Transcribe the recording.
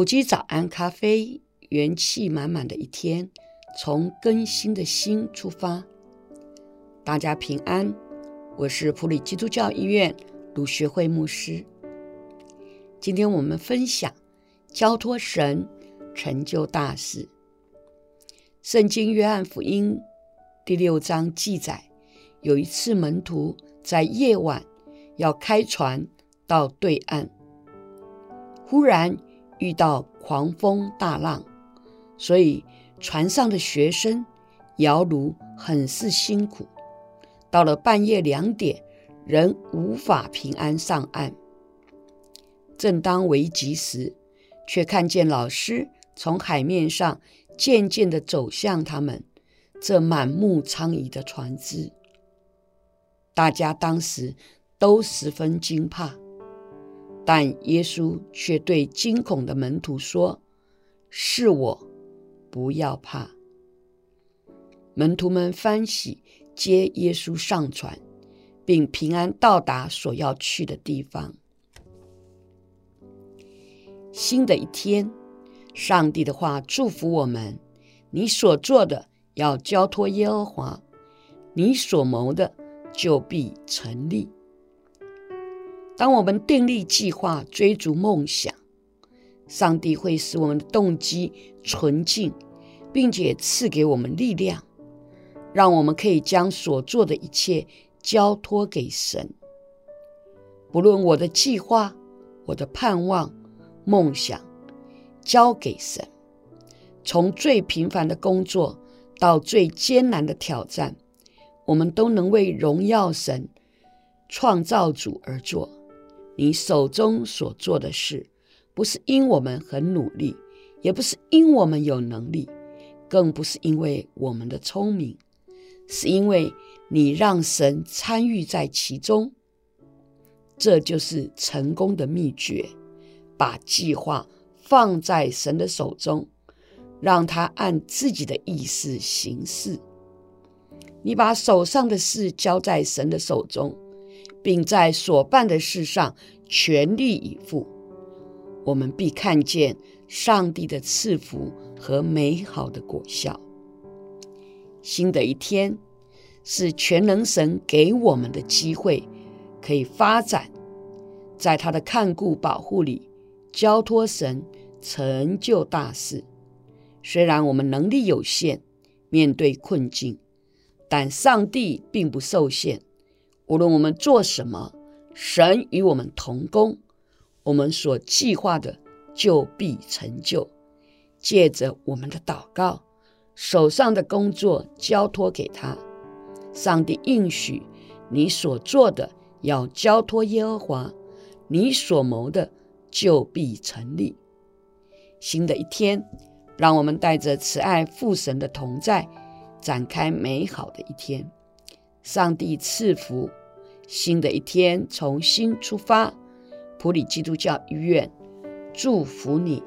埔基早安咖啡，元气满满的一天，从更新的心出发。大家平安，我是普里基督教医院鲁学会牧师。今天我们分享交托神成就大事。圣经约翰福音第六章记载，有一次门徒在夜晚要开船到对岸，忽然。遇到狂风大浪，所以船上的学生摇橹很是辛苦。到了半夜两点，仍无法平安上岸。正当危急时，却看见老师从海面上渐渐地走向他们这满目疮痍的船只。大家当时都十分惊怕。但耶稣却对惊恐的门徒说：“是我，不要怕。”门徒们欢喜接耶稣上船，并平安到达所要去的地方。新的一天，上帝的话祝福我们：你所做的要交托耶和华，你所谋的就必成立。当我们订立计划、追逐梦想，上帝会使我们的动机纯净，并且赐给我们力量，让我们可以将所做的一切交托给神。不论我的计划、我的盼望、梦想，交给神，从最平凡的工作到最艰难的挑战，我们都能为荣耀神、创造主而做。你手中所做的事，不是因我们很努力，也不是因我们有能力，更不是因为我们的聪明，是因为你让神参与在其中。这就是成功的秘诀：把计划放在神的手中，让他按自己的意思行事。你把手上的事交在神的手中。并在所办的事上全力以赴，我们必看见上帝的赐福和美好的果效。新的一天是全能神给我们的机会，可以发展，在他的看顾保护里，交托神成就大事。虽然我们能力有限，面对困境，但上帝并不受限。无论我们做什么，神与我们同工，我们所计划的就必成就。借着我们的祷告，手上的工作交托给他，上帝应许你所做的要交托耶和华，你所谋的就必成立。新的一天，让我们带着慈爱父神的同在，展开美好的一天。上帝赐福。新的一天，从新出发。普里基督教医院祝福你。